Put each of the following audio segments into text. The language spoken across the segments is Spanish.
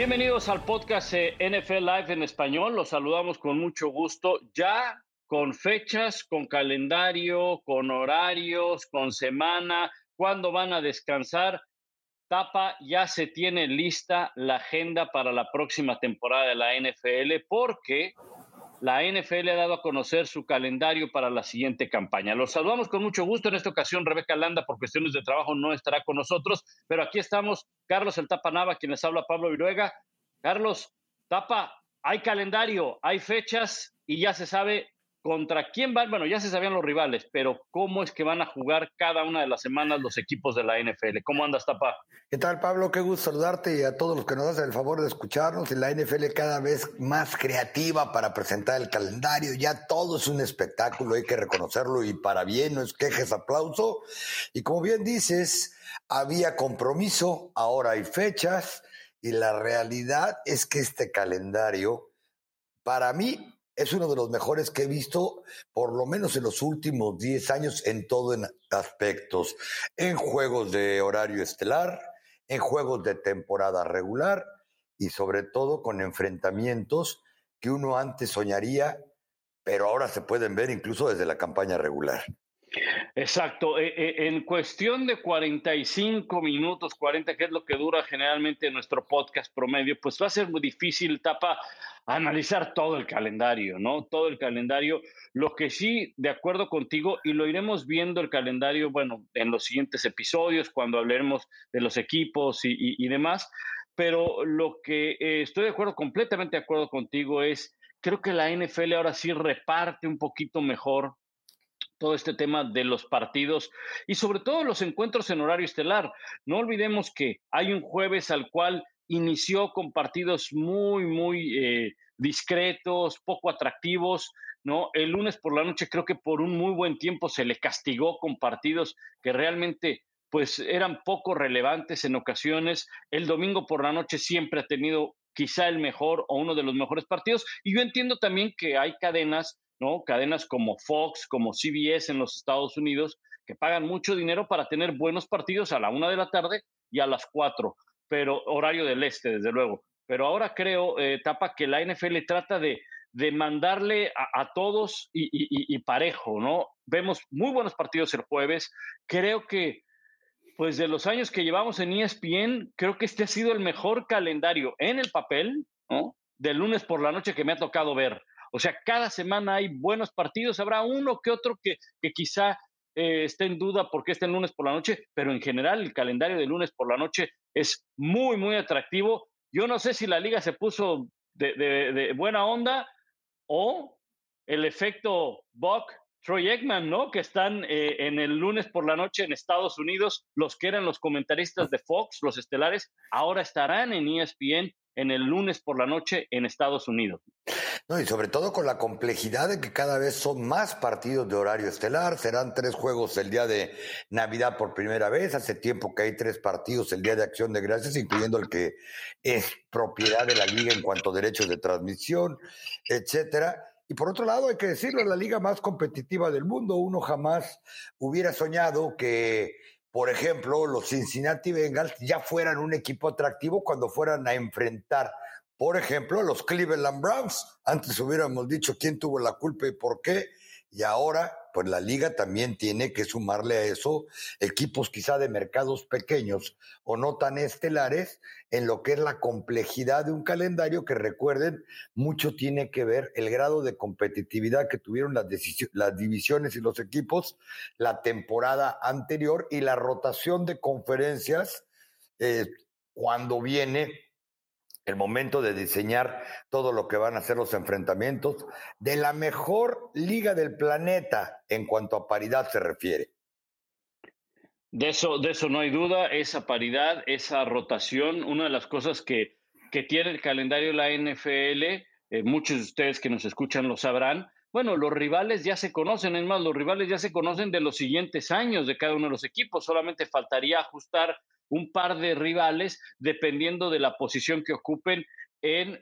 Bienvenidos al podcast NFL Live en español. Los saludamos con mucho gusto. Ya con fechas, con calendario, con horarios, con semana, cuándo van a descansar. Tapa, ya se tiene lista la agenda para la próxima temporada de la NFL porque la NFL ha dado a conocer su calendario para la siguiente campaña. Los saludamos con mucho gusto. En esta ocasión, Rebeca Landa, por cuestiones de trabajo, no estará con nosotros, pero aquí estamos, Carlos El Tapa Nava, quien les habla, Pablo Viruega. Carlos, Tapa, hay calendario, hay fechas y ya se sabe contra quién van, bueno, ya se sabían los rivales, pero cómo es que van a jugar cada una de las semanas los equipos de la NFL. ¿Cómo andas, Tapa? ¿Qué tal, Pablo? Qué gusto saludarte y a todos los que nos hacen el favor de escucharnos. Y la NFL cada vez más creativa para presentar el calendario. Ya todo es un espectáculo, hay que reconocerlo y para bien, no es quejes, aplauso. Y como bien dices, había compromiso, ahora hay fechas y la realidad es que este calendario, para mí, es uno de los mejores que he visto, por lo menos en los últimos 10 años, en todo en aspectos, en juegos de horario estelar, en juegos de temporada regular y sobre todo con enfrentamientos que uno antes soñaría, pero ahora se pueden ver incluso desde la campaña regular. Exacto. E, e, en cuestión de 45 minutos, 40, que es lo que dura generalmente nuestro podcast promedio, pues va a ser muy difícil, Tapa, analizar todo el calendario, ¿no? Todo el calendario. Lo que sí, de acuerdo contigo, y lo iremos viendo el calendario, bueno, en los siguientes episodios, cuando hablaremos de los equipos y, demás, pero lo que eh, estoy de acuerdo, completamente de acuerdo contigo, es, creo que la NFL ahora sí reparte un poquito mejor todo este tema de los partidos y sobre todo los encuentros en horario estelar. No olvidemos que hay un jueves al cual inició con partidos muy, muy eh, discretos, poco atractivos, ¿no? El lunes por la noche creo que por un muy buen tiempo se le castigó con partidos que realmente pues eran poco relevantes en ocasiones. El domingo por la noche siempre ha tenido quizá el mejor o uno de los mejores partidos. Y yo entiendo también que hay cadenas, ¿no? Cadenas como Fox, como CBS en los Estados Unidos, que pagan mucho dinero para tener buenos partidos a la una de la tarde y a las cuatro pero horario del este, desde luego. Pero ahora creo, eh, Tapa, que la NFL trata de, de mandarle a, todos y, parejo, ¿no? Vemos muy buenos partidos el jueves. Creo que, pues de los años que llevamos en ESPN, creo que este ha sido el mejor calendario en el papel, ¿no? Del lunes por la noche que me ha tocado ver. O sea, cada semana hay buenos partidos, habrá uno que otro que, quizá eh, esté en duda porque está el lunes por la noche, pero en general el calendario de lunes por la noche es muy, muy atractivo. Yo no sé si la liga se puso de, buena onda o el efecto Buck, Troy Eggman, ¿no? Que están eh, en el lunes por la noche en Estados Unidos, los que eran los comentaristas de Fox, los estelares, ahora estarán en ESPN en el lunes por la noche en Estados Unidos. No, y sobre todo con la complejidad de que cada vez son más partidos de horario estelar, serán tres juegos el día de Navidad por primera vez, hace tiempo que hay tres partidos el día de Acción de Gracias, incluyendo el que es propiedad de la liga en cuanto a derechos de transmisión, etcétera. Y por otro lado, hay que decirlo, la liga más competitiva del mundo, uno jamás hubiera soñado que por ejemplo, los Cincinnati Bengals ya fueran un equipo atractivo cuando fueran a enfrentar, por ejemplo, los Cleveland Browns. Antes hubiéramos dicho quién tuvo la culpa y por qué. Y ahora, pues la liga también tiene que sumarle a eso equipos quizá de mercados pequeños o no tan estelares en lo que es la complejidad de un calendario que recuerden, mucho tiene que ver el grado de competitividad que tuvieron las, las divisiones y los equipos la temporada anterior y la rotación de conferencias eh, cuando viene el momento de diseñar todo lo que van a ser los enfrentamientos de la mejor liga del planeta en cuanto a paridad se refiere. De eso, de eso no hay duda, esa paridad, esa rotación, una de las cosas que, que tiene el calendario de la NFL, eh, muchos de ustedes que nos escuchan lo sabrán, bueno, los rivales ya se conocen, es más, los rivales ya se conocen de los siguientes años de cada uno de los equipos, solamente faltaría ajustar un par de rivales dependiendo de la posición que ocupen en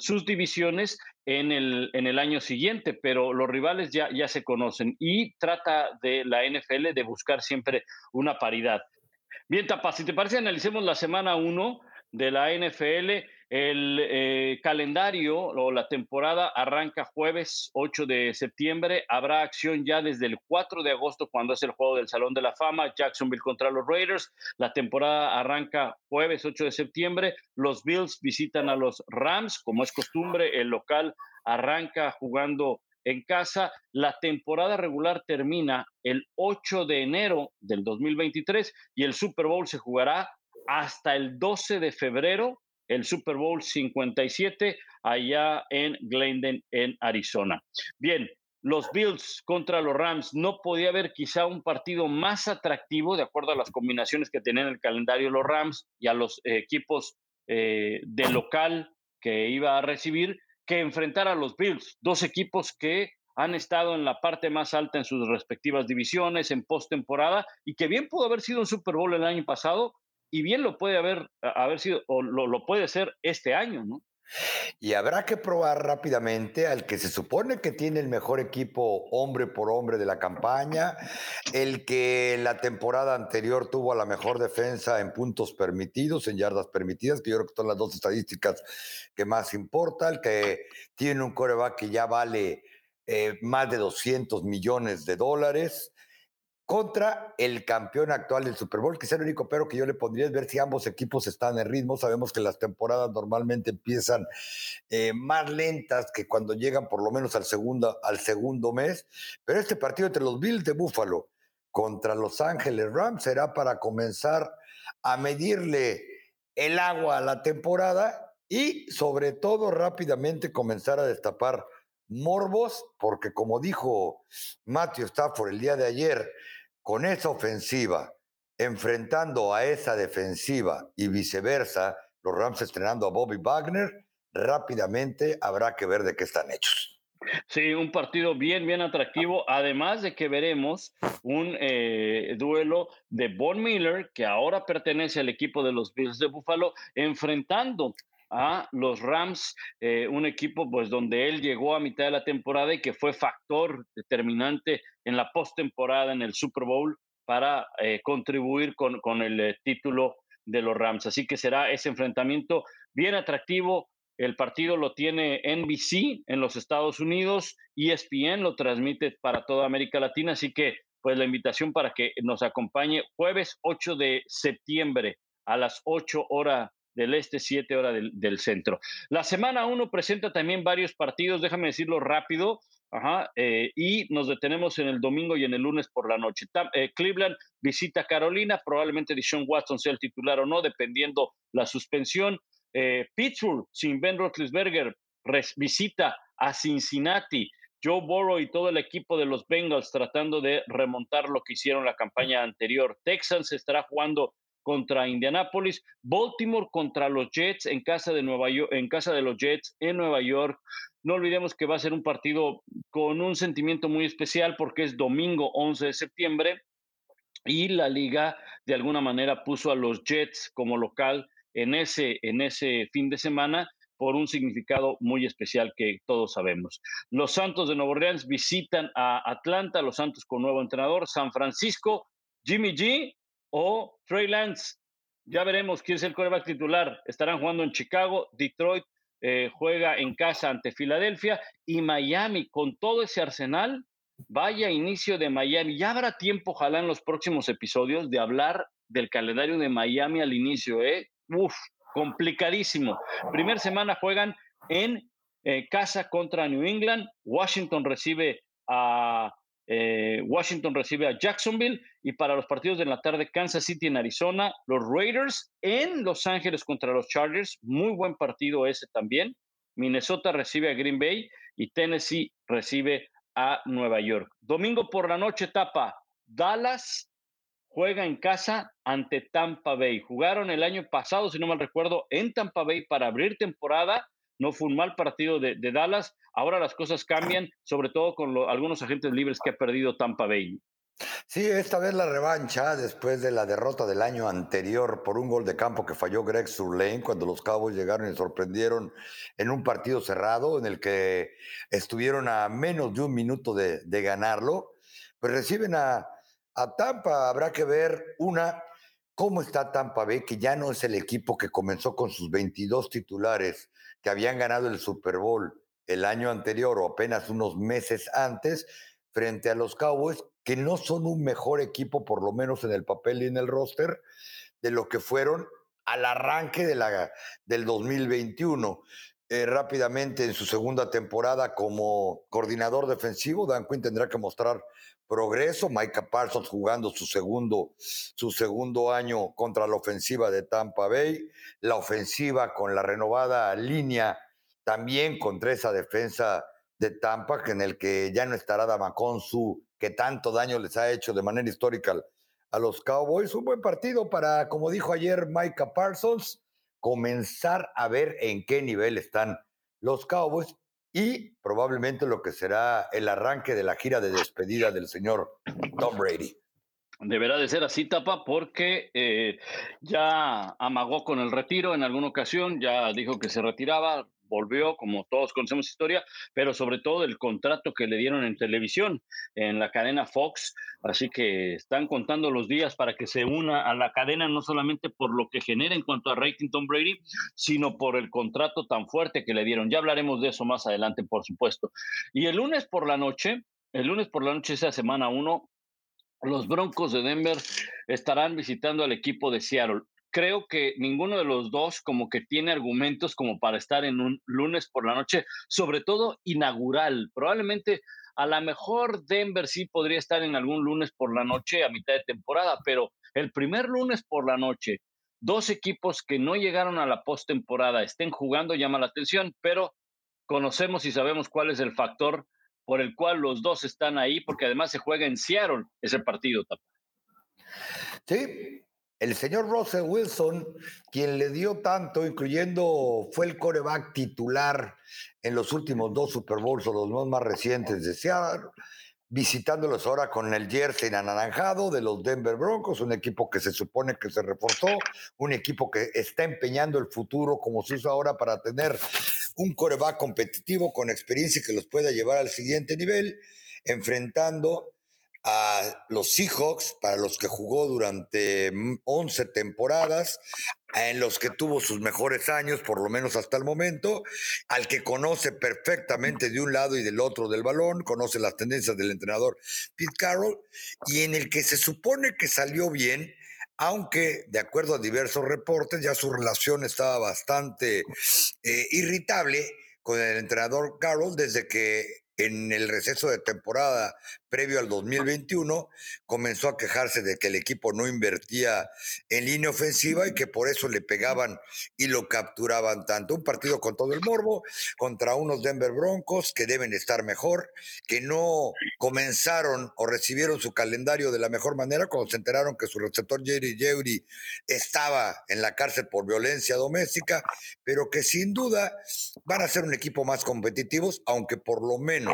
sus divisiones en el, en el año siguiente, pero los rivales ya, ya se conocen y trata de la NFL de buscar siempre una paridad. Bien, Tapa, si te parece, analicemos la semana 1 de la NFL El eh, calendario o la temporada arranca jueves 8 de septiembre. Habrá acción ya desde el 4 de agosto cuando es el juego del Salón de la Fama, Jacksonville contra los Raiders. La temporada arranca jueves 8 de septiembre. Los Bills visitan a los Rams, como es costumbre. El local arranca jugando en casa. La temporada regular termina el 8 de enero del 2023 y el Super Bowl se jugará hasta el 12 de febrero el Super Bowl 57 allá en Glendon, en Arizona. Bien, los Bills contra los Rams, no podía haber quizá un partido más atractivo de acuerdo a las combinaciones que tenían en el calendario los Rams y a los equipos eh, de local que iba a recibir que enfrentar a los Bills, dos equipos que han estado en la parte más alta en sus respectivas divisiones en postemporada y que bien pudo haber sido un Super Bowl el año pasado, y bien lo puede haber, haber sido, o lo, puede ser este año, ¿no? Y habrá que probar rápidamente al que se supone que tiene el mejor equipo hombre por hombre de la campaña, el que la temporada anterior tuvo a la mejor defensa en puntos permitidos, en yardas permitidas, que yo creo que son las dos estadísticas que más importa, el que tiene un coreback que ya vale eh, más de 200 millones de dólares, contra el campeón actual del Super Bowl. Quizá el único pero que yo le pondría es ver si ambos equipos están en ritmo. Sabemos que las temporadas normalmente empiezan eh, más lentas que cuando llegan por lo menos al segundo, al segundo mes. Pero este partido entre los Bills de Buffalo contra Los Ángeles Rams será para comenzar a medirle el agua a la temporada y sobre todo rápidamente comenzar a destapar morbos, porque como dijo Matthew Stafford el día de ayer, con esa ofensiva, enfrentando a esa defensiva y viceversa, los Rams estrenando a Bobby Wagner, rápidamente habrá que ver de qué están hechos. Sí, un partido bien, bien atractivo. Además de que veremos un eh, duelo de Von Miller, que ahora pertenece al equipo de los Bills de Buffalo, enfrentando a los Rams, eh, un equipo pues donde él llegó a mitad de la temporada y que fue factor determinante en la postemporada en el Super Bowl para eh, contribuir con, con el eh, título de los Rams. Así que será ese enfrentamiento bien atractivo. El partido lo tiene NBC en los Estados Unidos, ESPN lo transmite para toda América Latina, así que pues la invitación para que nos acompañe jueves 8 de septiembre a las 8 horas del este, 7 horas del, centro. La semana 1 presenta también varios partidos, déjame decirlo rápido, Ajá, eh, y nos detenemos en el domingo y en el lunes por la noche. Eh, Cleveland visita Carolina, probablemente Dishon Watson sea el titular o no, dependiendo la suspensión. Eh, Pittsburgh, sin Ben Roethlisberger, visita a Cincinnati. Joe Burrow y todo el equipo de los Bengals tratando de remontar lo que hicieron la campaña anterior. Texans estará jugando contra Indianapolis, Baltimore contra los Jets en casa de Nueva en casa de los Jets en Nueva York. No olvidemos que va a ser un partido con un sentimiento muy especial porque es domingo 11 de septiembre y la liga de alguna manera puso a los Jets como local en ese, en ese fin de semana por un significado muy especial que todos sabemos. Los Santos de Nueva Orleans visitan a Atlanta, los Santos con nuevo entrenador, San Francisco, Jimmy G o Trey Lance. Ya veremos quién es el coreback titular. Estarán jugando en Chicago, Detroit eh, juega en casa ante Filadelfia y Miami con todo ese arsenal. Vaya inicio de Miami. Ya habrá tiempo, ojalá en los próximos episodios, de hablar del calendario de Miami al inicio. ¿eh? Uf, complicadísimo. Primer semana juegan en eh, casa contra New England. Washington recibe a eh, Washington recibe a Jacksonville y para los partidos de la tarde Kansas City en Arizona, los Raiders en Los Ángeles contra los Chargers, muy buen partido ese también. Minnesota recibe a Green Bay y Tennessee recibe a Nueva York. Domingo por la noche etapa, Dallas juega en casa ante Tampa Bay. Jugaron el año pasado, si no mal recuerdo, en Tampa Bay para abrir temporada no fue un mal partido de, Dallas. Ahora las cosas cambian, sobre todo con algunos agentes libres que ha perdido Tampa Bay. Sí, esta vez la revancha después de la derrota del año anterior por un gol de campo que falló Greg Surlane cuando los Cowboys llegaron y sorprendieron en un partido cerrado en el que estuvieron a menos de un minuto de, ganarlo. Pues reciben a, a Tampa, habrá que ver una cómo está Tampa Bay, que ya no es el equipo que comenzó con sus 22 titulares que habían ganado el Super Bowl el año anterior o apenas unos meses antes, frente a los Cowboys, que no son un mejor equipo, por lo menos en el papel y en el roster, de lo que fueron al arranque de la, del 2021. Eh, rápidamente en su segunda temporada como coordinador defensivo, Dan Quinn tendrá que mostrar progreso. Micah Parsons jugando su segundo, su segundo año contra la ofensiva de Tampa Bay. La ofensiva con la renovada línea también contra esa defensa de Tampa, en el que ya no estará Damaconsu, que tanto daño les ha hecho de manera histórica a los Cowboys. Un buen partido para, como dijo ayer Micah Parsons, comenzar a ver en qué nivel están los Cowboys y probablemente lo que será el arranque de la gira de despedida del señor Tom Brady. Deberá de ser así, Tapa, porque eh, ya amagó con el retiro en alguna ocasión, ya dijo que se retiraba, volvió, como todos conocemos historia, pero sobre todo el contrato que le dieron en televisión, en la cadena Fox. Así que están contando los días para que se una a la cadena, no solamente por lo que genera en cuanto a rating Tom Brady, sino por el contrato tan fuerte que le dieron. Ya hablaremos de eso más adelante, por supuesto. Y el lunes por la noche, el lunes por la noche, esa semana uno, los Broncos de Denver estarán visitando al equipo de Seattle creo que ninguno de los dos como que tiene argumentos como para estar en un lunes por la noche, sobre todo inaugural. Probablemente a lo mejor Denver sí podría estar en algún lunes por la noche a mitad de temporada, pero el primer lunes por la noche, dos equipos que no llegaron a la postemporada estén jugando llama la atención, pero conocemos y sabemos cuál es el factor por el cual los dos están ahí, porque además se juega en Seattle ese partido. Sí, el señor Russell Wilson, quien le dio tanto, incluyendo, fue el coreback titular en los últimos dos Super Bowls los más recientes de Seattle, visitándolos ahora con el jersey anaranjado de los Denver Broncos, un equipo que se supone que se reforzó, un equipo que está empeñando el futuro como se usa ahora para tener un coreback competitivo con experiencia que los pueda llevar al siguiente nivel, enfrentando a los Seahawks, para los que jugó durante 11 temporadas, en los que tuvo sus mejores años, por lo menos hasta el momento, al que conoce perfectamente de un lado y del otro del balón, conoce las tendencias del entrenador Pete Carroll, y en el que se supone que salió bien, aunque de acuerdo a diversos reportes ya su relación estaba bastante eh, irritable con el entrenador Carroll desde que en el receso de temporada previo al 2021, comenzó a quejarse de que el equipo no invertía en línea ofensiva y que por eso le pegaban y lo capturaban tanto. Un partido con todo el morbo contra unos Denver Broncos que deben estar mejor, que no comenzaron o recibieron su calendario de la mejor manera cuando se enteraron que su receptor Jerry Jerry estaba en la cárcel por violencia doméstica, pero que sin duda van a ser un equipo más competitivos, aunque por lo menos,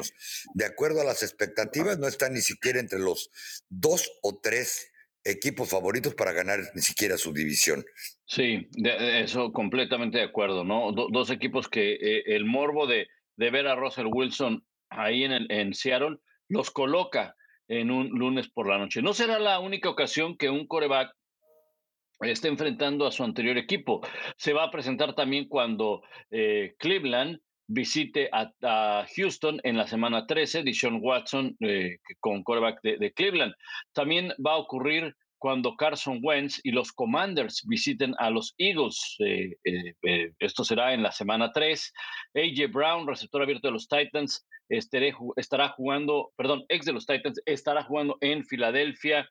de acuerdo a las expectativas, no está ni siquiera entre los dos o tres equipos favoritos para ganar ni siquiera su división. Sí, de, eso completamente de acuerdo, ¿no? dos equipos que eh, el morbo de, ver a Russell Wilson ahí en, el, en Seattle los coloca en un lunes por la noche. No será la única ocasión que un coreback esté enfrentando a su anterior equipo. Se va a presentar también cuando eh, Cleveland visite a, Houston en la semana 13, Dishon Watson eh, con quarterback de, Cleveland. También va a ocurrir cuando Carson Wentz y los Commanders visiten a los Eagles. Eh, eh, esto será en la semana 3. AJ Brown, receptor abierto de los Titans, estará jugando, perdón, ex de los Titans, estará jugando en Filadelfia.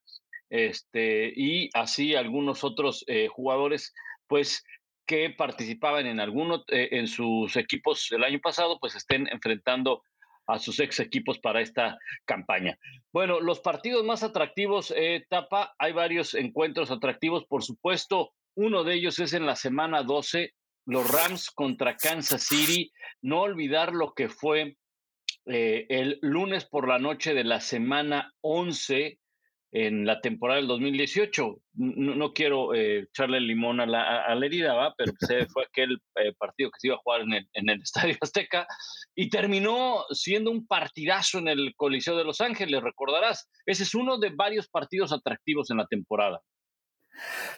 Este, y así algunos otros jugadores, pues que participaban en alguno eh, en sus equipos el año pasado, pues estén enfrentando a sus ex equipos para esta campaña. Bueno, los partidos más atractivos, eh, Tapa, hay varios encuentros atractivos, por supuesto. Uno de ellos es en la semana 12, los Rams contra Kansas City. No olvidar lo que fue eh, el lunes por la noche de la semana 11 en la temporada del 2018. No, quiero eh, echarle limón a la, herida, ¿va? pero pues, fue aquel eh, partido que se iba a jugar en el, en el, Estadio Azteca y terminó siendo un partidazo en el Coliseo de Los Ángeles, recordarás. Ese es uno de varios partidos atractivos en la temporada.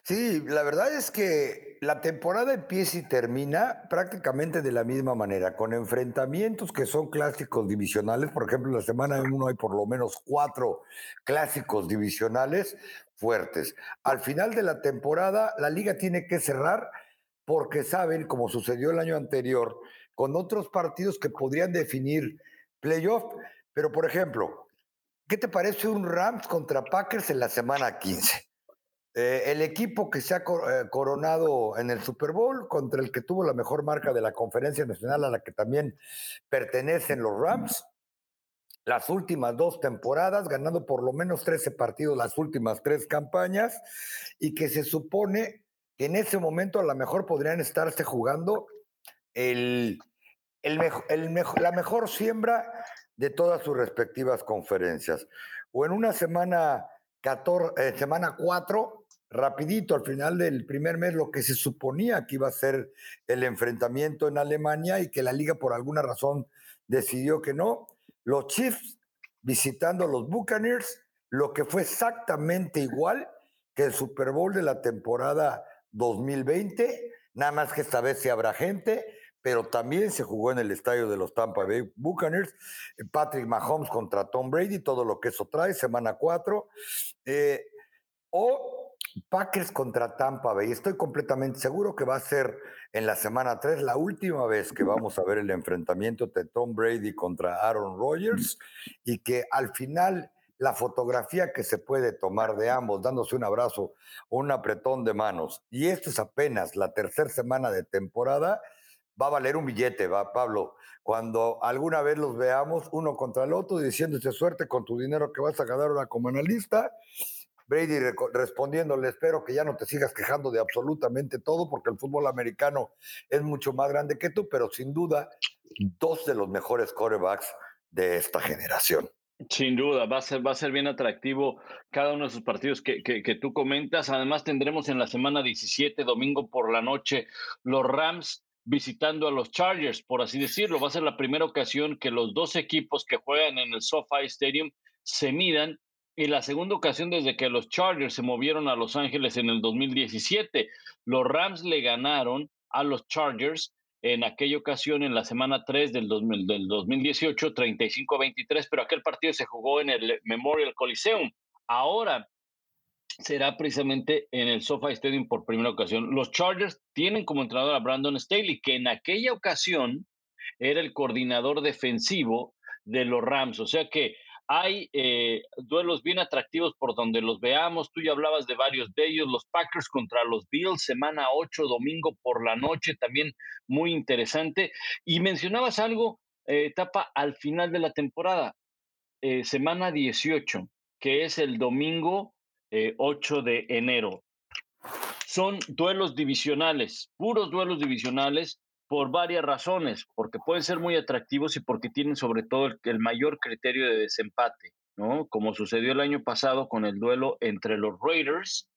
Sí, la verdad es que la temporada empieza y termina prácticamente de la misma manera, con enfrentamientos que son clásicos divisionales. Por ejemplo, en la semana 1 hay por lo menos cuatro clásicos divisionales fuertes. Al final de la temporada, la liga tiene que cerrar porque saben, como sucedió el año anterior, con otros partidos que podrían definir playoff. Pero, por ejemplo, ¿qué te parece un Rams contra Packers en la semana 15? Eh, el equipo que se ha eh, coronado en el Super Bowl contra el que tuvo la mejor marca de la conferencia nacional a la que también pertenecen los Rams. Las últimas dos temporadas, ganando por lo menos 13 partidos las últimas tres campañas, y que se supone que en ese momento a lo mejor podrían estarse jugando el, el, el la mejor siembra de todas sus respectivas conferencias. O en una semana, 14, eh, semana 4, rapidito al final del primer mes lo que se suponía que iba a ser el enfrentamiento en Alemania y que la liga por alguna razón decidió que no. Los Chiefs visitando a los Buccaneers, lo que fue exactamente igual que el Super Bowl de la temporada 2020, nada más que esta vez se habrá gente, pero también se jugó en el estadio de los Tampa Bay Buccaneers, Patrick Mahomes contra Tom Brady, todo lo que eso trae, semana 4. Eh, o Packers contra Tampa Bay. Estoy completamente seguro que va a ser en la semana 3 la última vez que vamos a ver el enfrentamiento de Tom Brady contra Aaron Rodgers y que al final la fotografía que se puede tomar de ambos dándose un abrazo o un apretón de manos y esto es apenas la tercera semana de temporada, va a valer un billete, va Pablo. Cuando alguna vez los veamos uno contra el otro diciéndose suerte con tu dinero que vas a ganar ahora como analista Brady respondiéndole, espero que ya no te sigas quejando de absolutamente todo, porque el fútbol americano es mucho más grande que tú, pero sin duda, dos de los mejores corebacks de esta generación. Sin duda, va a ser, va a ser bien atractivo cada uno de esos partidos que, que, que, tú comentas. Además, tendremos en la semana 17, domingo por la noche, los Rams visitando a los Chargers, por así decirlo. Va a ser la primera ocasión que los dos equipos que juegan en el SoFi Stadium se midan y la segunda ocasión desde que los Chargers se movieron a Los Ángeles en el 2017. Los Rams le ganaron a los Chargers en aquella ocasión en la semana 3 del, del 2018, 35-23, pero aquel partido se jugó en el Memorial Coliseum. Ahora será precisamente en el SoFi Stadium por primera ocasión. Los Chargers tienen como entrenador a Brandon Staley, que en aquella ocasión era el coordinador defensivo de los Rams. O sea que hay eh, duelos bien atractivos por donde los veamos. Tú ya hablabas de varios de ellos. Los Packers contra los Bills, semana 8, domingo por la noche, también muy interesante. Y mencionabas algo, eh, etapa al final de la temporada, eh, semana 18, que es el domingo 8 de enero. Son duelos divisionales, puros duelos divisionales por varias razones, porque pueden ser muy atractivos y porque tienen sobre todo el, mayor criterio de desempate, ¿no? Como sucedió el año pasado con el duelo entre los Raiders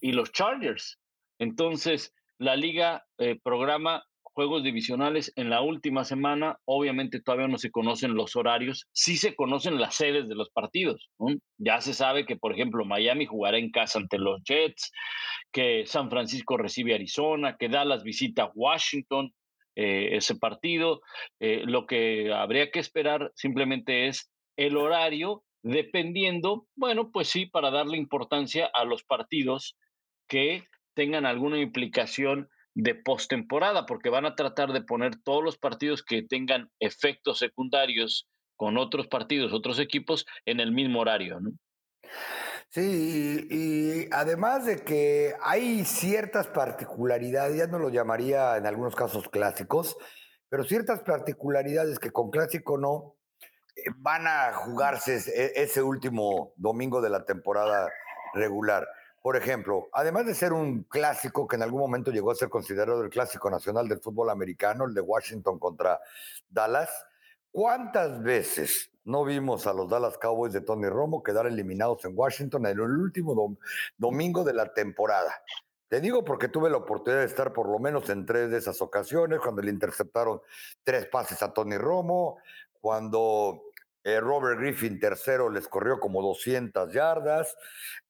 y los Chargers. Entonces, la liga eh, programa juegos divisionales en la última semana. Obviamente todavía no se conocen los horarios, sí se conocen las sedes de los partidos. Ya se sabe que, por ejemplo, Miami jugará en casa ante los Jets, que San Francisco recibe a Arizona, que Dallas visita Washington, eh, ese partido. Eh, lo que habría que esperar simplemente es el horario, dependiendo, bueno, pues sí, para darle importancia a los partidos que tengan alguna implicación de postemporada, porque van a tratar de poner todos los partidos que tengan efectos secundarios con otros partidos, otros equipos, en el mismo horario. ¿no? Sí, y, además de que hay ciertas particularidades, ya no lo llamaría en algunos casos clásicos, pero ciertas particularidades que con clásico no eh, van a jugarse e, ese último domingo de la temporada regular. Por ejemplo, además de ser un clásico que en algún momento llegó a ser considerado el clásico nacional del fútbol americano, el de Washington contra Dallas, ¿cuántas veces no vimos a los Dallas Cowboys de Tony Romo quedar eliminados en Washington en el último domingo de la temporada. Te digo porque tuve la oportunidad de estar por lo menos en tres de esas ocasiones, cuando le interceptaron tres pases a Tony Romo, cuando eh, Robert Griffin tercero les corrió como 200 yardas.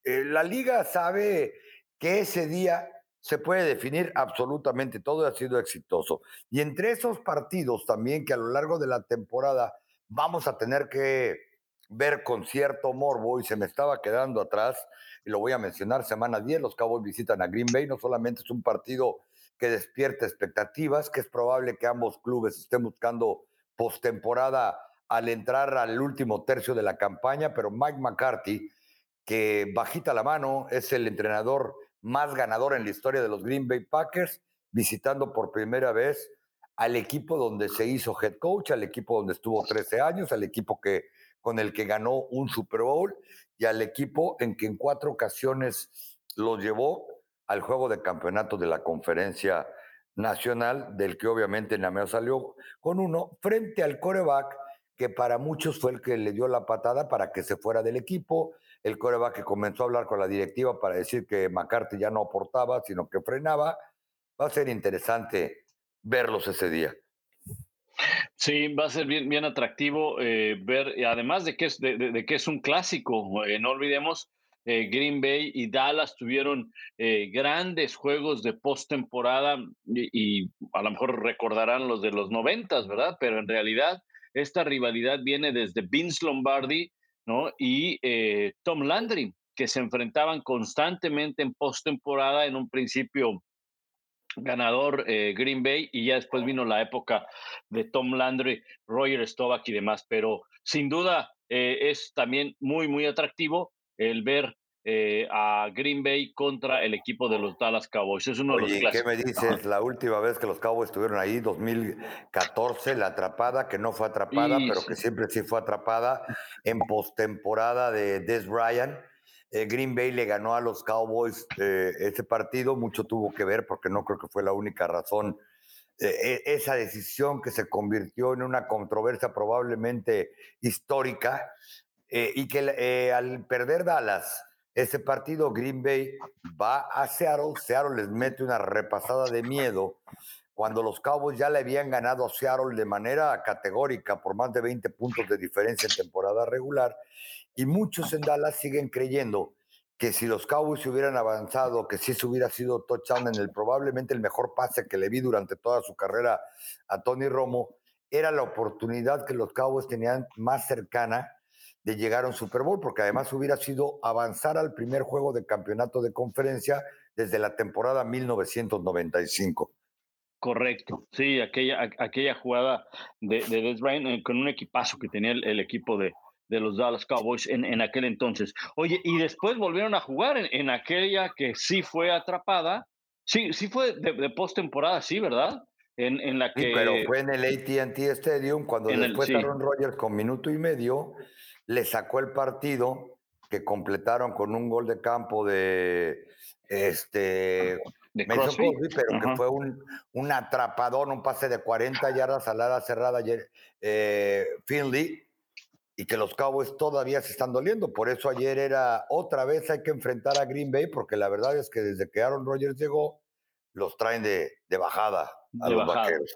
Eh, la liga sabe que ese día se puede definir absolutamente todo ha sido exitoso. Y entre esos partidos también que a lo largo de la temporada vamos a tener que ver con cierto morbo y se me estaba quedando atrás, y lo voy a mencionar, semana 10 los Cowboys visitan a Green Bay, no solamente es un partido que despierta expectativas, que es probable que ambos clubes estén buscando postemporada al entrar al último tercio de la campaña, pero Mike McCarthy, que bajita la mano, es el entrenador más ganador en la historia de los Green Bay Packers, visitando por primera vez al equipo donde se hizo head coach, al equipo donde estuvo 13 años, al equipo que, con el que ganó un Super Bowl y al equipo en que en cuatro ocasiones los llevó al juego de campeonato de la conferencia nacional, del que obviamente Nameo salió con uno, frente al coreback, que para muchos fue el que le dio la patada para que se fuera del equipo, el coreback que comenzó a hablar con la directiva para decir que McCarthy ya no aportaba, sino que frenaba. Va a ser interesante verlos ese día. Sí, va a ser bien, bien atractivo eh, ver, además de que es, de, que es un clásico, eh, no olvidemos, eh, Green Bay y Dallas tuvieron grandes juegos de postemporada y, y, a lo mejor recordarán los de los noventas, ¿verdad? Pero en realidad esta rivalidad viene desde Vince Lombardi y Tom Landry, que se enfrentaban constantemente en postemporada en un principio ganador eh, Green Bay y ya después vino la época de Tom Landry, Roger Staubach y demás, pero sin duda eh, es también muy, muy atractivo el ver eh, a Green Bay contra el equipo de los Dallas Cowboys. Es uno de los clásicos. ¿Qué me dices? La última vez que los Cowboys estuvieron ahí, 2014, la atrapada, que no fue atrapada, pero que siempre sí fue atrapada en postemporada de Des Bryant eh, Green Bay le ganó a los Cowboys eh, ese partido, mucho tuvo que ver porque no creo que fue la única razón. E, esa decisión que se convirtió en una controversia probablemente histórica y que al perder Dallas ese partido Green Bay va a Seattle, Seattle les mete una repasada de miedo cuando los Cowboys ya le habían ganado a Seattle de manera categórica por más de 20 puntos de diferencia en temporada regular y muchos en Dallas siguen creyendo que si los Cowboys hubieran avanzado, que si eso hubiera sido touchdown en el probablemente el mejor pase que le vi durante toda su carrera a Tony Romo, era la oportunidad que los Cowboys tenían más cercana de llegar a un Super Bowl, porque además hubiera sido avanzar al primer juego de campeonato de conferencia desde la temporada 1995. Correcto, sí, aquella, aquella jugada de, de Des Bryant eh, con un equipazo que tenía el equipo de, de los Dallas Cowboys en, en, aquel entonces. Oye, y después volvieron a jugar en, aquella que sí fue atrapada. Sí, sí fue de, de postemporada, sí, ¿verdad? En, en, la que... Sí, pero fue en el ATT Stadium cuando después Aaron Rodgers con minuto y medio le sacó el partido que completaron con un gol de campo de este de Crosby, pero que fue un, un atrapadón, un pase de 40 yardas a la cerrada ayer, eh, Finley y que los Cowboys todavía se están doliendo. Por eso ayer era otra vez hay que enfrentar a Green Bay, porque la verdad es que desde que Aaron Rodgers llegó, los traen de, bajada a los vaqueros.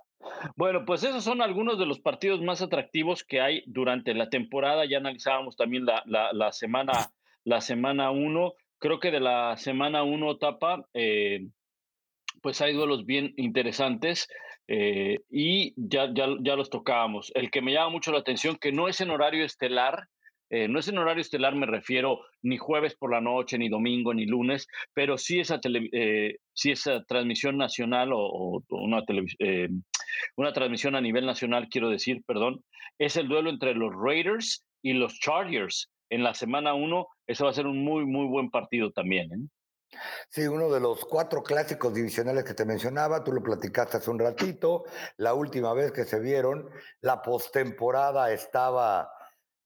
Bueno, pues esos son algunos de los partidos más atractivos que hay durante la temporada. Ya analizábamos también la, la, semana la semana uno. Creo que de la semana uno, Tapa, eh, pues hay duelos bien interesantes. Eh, y ya, ya, ya, los tocábamos. El que me llama mucho la atención, que no es en horario estelar, eh, no es en horario estelar, me refiero ni jueves por la noche, ni domingo, ni lunes, pero sí esa, eh, esa transmisión nacional o, una, una transmisión a nivel nacional, quiero decir, perdón, es el duelo entre los Raiders y los Chargers. En la semana 1, eso va a ser un muy, muy buen partido también. ¿eh? Sí, uno de los cuatro clásicos divisionales que te mencionaba, tú lo platicaste hace un ratito, la última vez que se vieron, la postemporada estaba,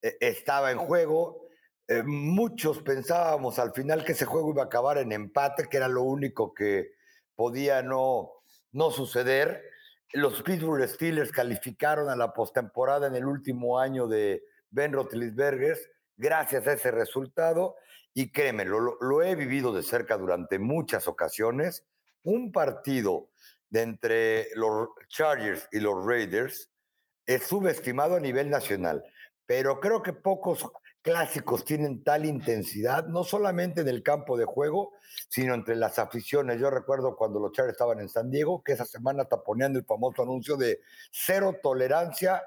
estaba en juego. Eh, muchos pensábamos al final que ese juego iba a acabar en empate, que era lo único que podía no, no suceder. Los Pittsburgh Steelers calificaron a la postemporada en el último año de Ben Roethlisberger gracias a ese resultado y créeme, lo, he vivido de cerca durante muchas ocasiones. Un partido de entre los Chargers y los Raiders es subestimado a nivel nacional, pero creo que pocos, clásicos tienen tal intensidad, no solamente en el campo de juego, sino entre las aficiones. Yo recuerdo cuando los Chargers estaban en San Diego, que esa semana está poniendo el famoso anuncio de cero tolerancia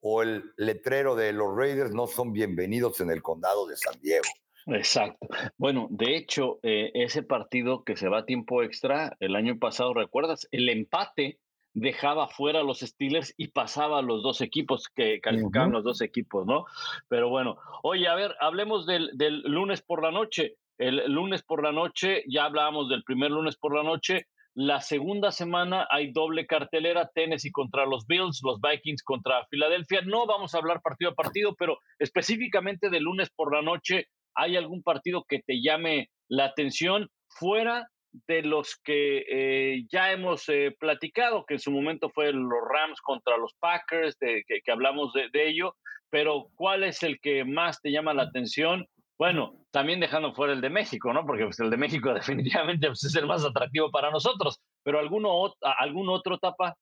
o el letrero de los Raiders no son bienvenidos en el condado de San Diego. Exacto. Bueno, de hecho, eh, ese partido que se va a tiempo extra, el año pasado, ¿recuerdas? El empate dejaba fuera a los Steelers y pasaba a los dos equipos que calificaban los dos equipos, ¿no? Pero bueno, oye, a ver, hablemos del, del lunes por la noche. El lunes por la noche, ya hablábamos del primer lunes por la noche, la segunda semana hay doble cartelera, Tennessee contra los Bills, los Vikings contra Filadelfia. No vamos a hablar partido a partido, pero específicamente de lunes por la noche, ¿hay algún partido que te llame la atención fuera de los que eh, ya hemos eh, platicado, que en su momento fue los Rams contra los Packers, de, que, hablamos de, ello, pero ¿cuál es el que más te llama la atención? Bueno, también dejando fuera el de México, ¿no? Porque pues, el de México definitivamente pues, es el más atractivo para nosotros, pero ¿alguno, ¿algún otro tapa?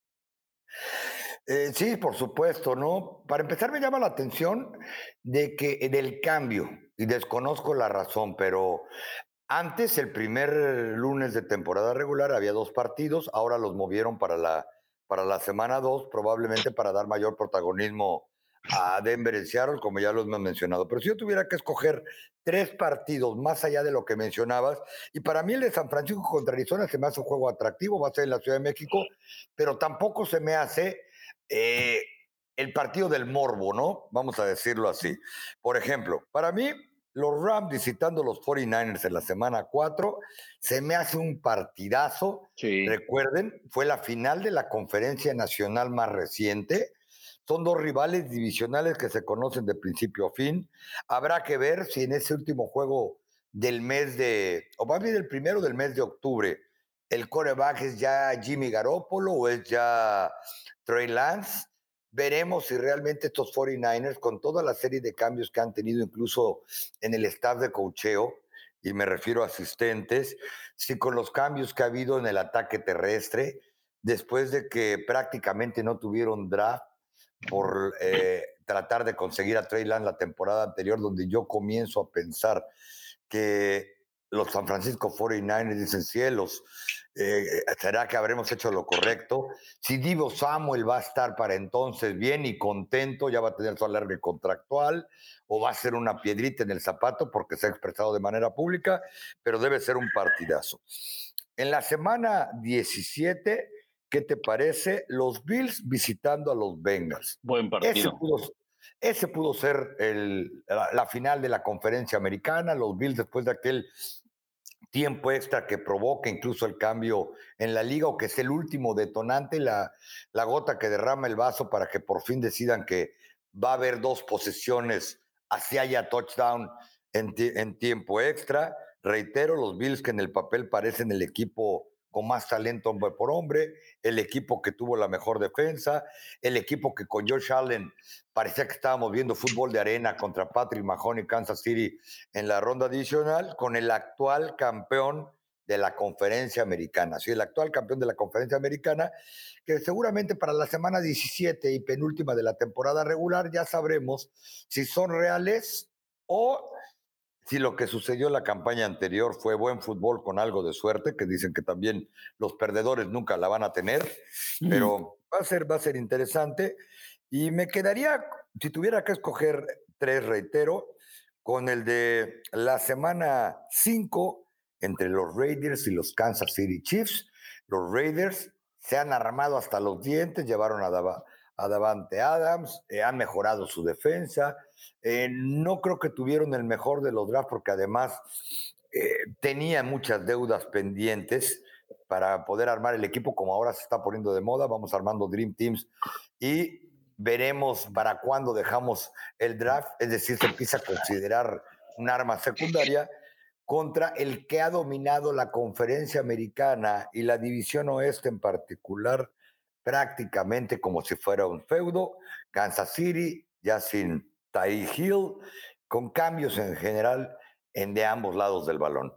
Eh, sí, por supuesto, ¿no? Para empezar me llama la atención de que del cambio, y desconozco la razón, pero antes, el primer lunes de temporada regular, había dos partidos, ahora los movieron para la, para la semana dos, probablemente para dar mayor protagonismo a Denver y Seattle, como ya lo hemos mencionado. Pero si yo tuviera que escoger tres partidos más allá de lo que mencionabas, y para mí el de San Francisco contra Arizona se me hace un juego atractivo, va a ser en la Ciudad de México, pero tampoco se me hace eh, el partido del morbo, ¿no? Vamos a decirlo así. Por ejemplo, para mí los Rams visitando los 49ers en la semana 4, se me hace un partidazo. Recuerden, fue la final de la conferencia nacional más reciente. Son dos rivales divisionales que se conocen de principio a fin. Habrá que ver si en ese último juego del mes de, o más bien el primero del mes de octubre, el coreback es ya Jimmy Garoppolo o es ya Trey Lance Veremos si realmente estos 49ers, con toda la serie de cambios que han tenido incluso en el staff de cocheo, y me refiero a asistentes, si con los cambios que ha habido en el ataque terrestre, después de que prácticamente no tuvieron draft por eh, tratar de conseguir a Trey Lance la temporada anterior, donde yo comienzo a pensar que los San Francisco 49ers dicen cielos, eh, ¿será que habremos hecho lo correcto? Si Divo Samuel va a estar para entonces bien y contento, ya va a tener su alargue contractual, o va a ser una piedrita en el zapato porque se ha expresado de manera pública, pero debe ser un partidazo. En la semana 17, ¿qué te parece? Los Bills visitando a los Bengals. Buen partido. Ese pudo, ser la, final de la conferencia americana, los Bills después de aquel tiempo extra que provoca incluso el cambio en la liga o que es el último detonante, la, la gota que derrama el vaso para que por fin decidan que va a haber dos posesiones hacia haya touchdown en, en tiempo extra. Reitero, los Bills que en el papel parecen el equipo con más talento hombre por hombre, el equipo que tuvo la mejor defensa, el equipo que con Josh Allen parecía que estábamos viendo fútbol de arena contra Patrick Mahoney Kansas City en la ronda adicional, con el actual campeón de la conferencia americana, sí, el actual campeón de la conferencia americana, que seguramente para la semana 17 y penúltima de la temporada regular ya sabremos si son reales o si lo que sucedió en la campaña anterior fue buen fútbol con algo de suerte, que dicen que también los perdedores nunca la van a tener, pero va a ser, va a ser interesante. Y me quedaría, si tuviera que escoger tres, reitero, con el de la semana 5 entre los Raiders y los Kansas City Chiefs. Los Raiders se han armado hasta los dientes, llevaron a, a Adams, eh, han mejorado su defensa. Eh, no creo que tuvieron el mejor de los drafts porque además eh, tenía muchas deudas pendientes para poder armar el equipo como ahora se está poniendo de moda. Vamos armando Dream Teams y veremos para cuándo dejamos el draft, es decir, se empieza a considerar un arma secundaria contra el que ha dominado la conferencia americana y la división oeste en particular prácticamente como si fuera un feudo. Kansas City, ya sin Tai Hill, con cambios en general en de ambos lados del balón.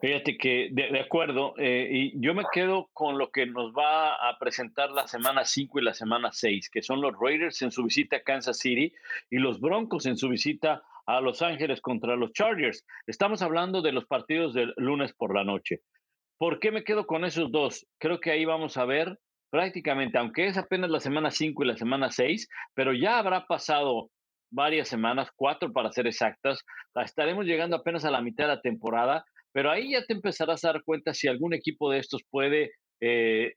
Fíjate que de, acuerdo, eh, y yo me quedo con lo que nos va a presentar la semana 5 y la semana 6, que son los Raiders en su visita a Kansas City y los Broncos en su visita a Los Ángeles contra los Chargers. Estamos hablando de los partidos del lunes por la noche. ¿Por qué me quedo con esos dos? Creo que ahí vamos a ver prácticamente, aunque es apenas la semana 5 y la semana 6, pero ya habrá pasado varias semanas, cuatro para ser exactas, estaremos llegando apenas a la mitad de la temporada, pero ahí ya te empezarás a dar cuenta si algún equipo de estos puede eh,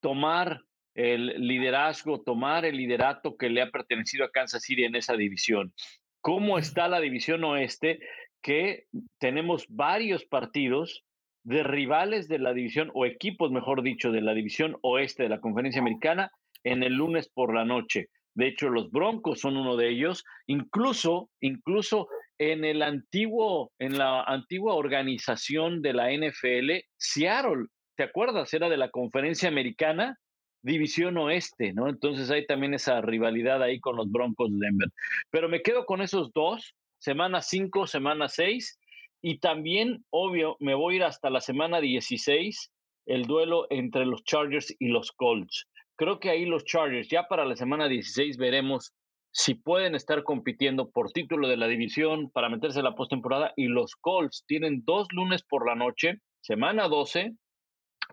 tomar el liderazgo, tomar el liderato que le ha pertenecido a Kansas City en esa división. ¿Cómo está la división oeste? Que tenemos varios partidos de rivales de la división, o equipos, mejor dicho, de la división oeste de la conferencia americana en el lunes por la noche. De hecho, los Broncos son uno de ellos. Incluso, incluso en el antiguo, en la antigua organización de la NFL, Seattle, ¿te acuerdas? Era de la conferencia americana, división oeste, ¿no? Entonces hay también esa rivalidad ahí con los Broncos de Denver. Pero me quedo con esos dos, semana 5, semana 6, y también, obvio, me voy a ir hasta la semana 16, el duelo entre los Chargers y los Colts. Creo que ahí los Chargers, ya para la semana 16 veremos si pueden estar compitiendo por título de la división para meterse en la postemporada y los Colts tienen dos lunes por la noche, semana 12,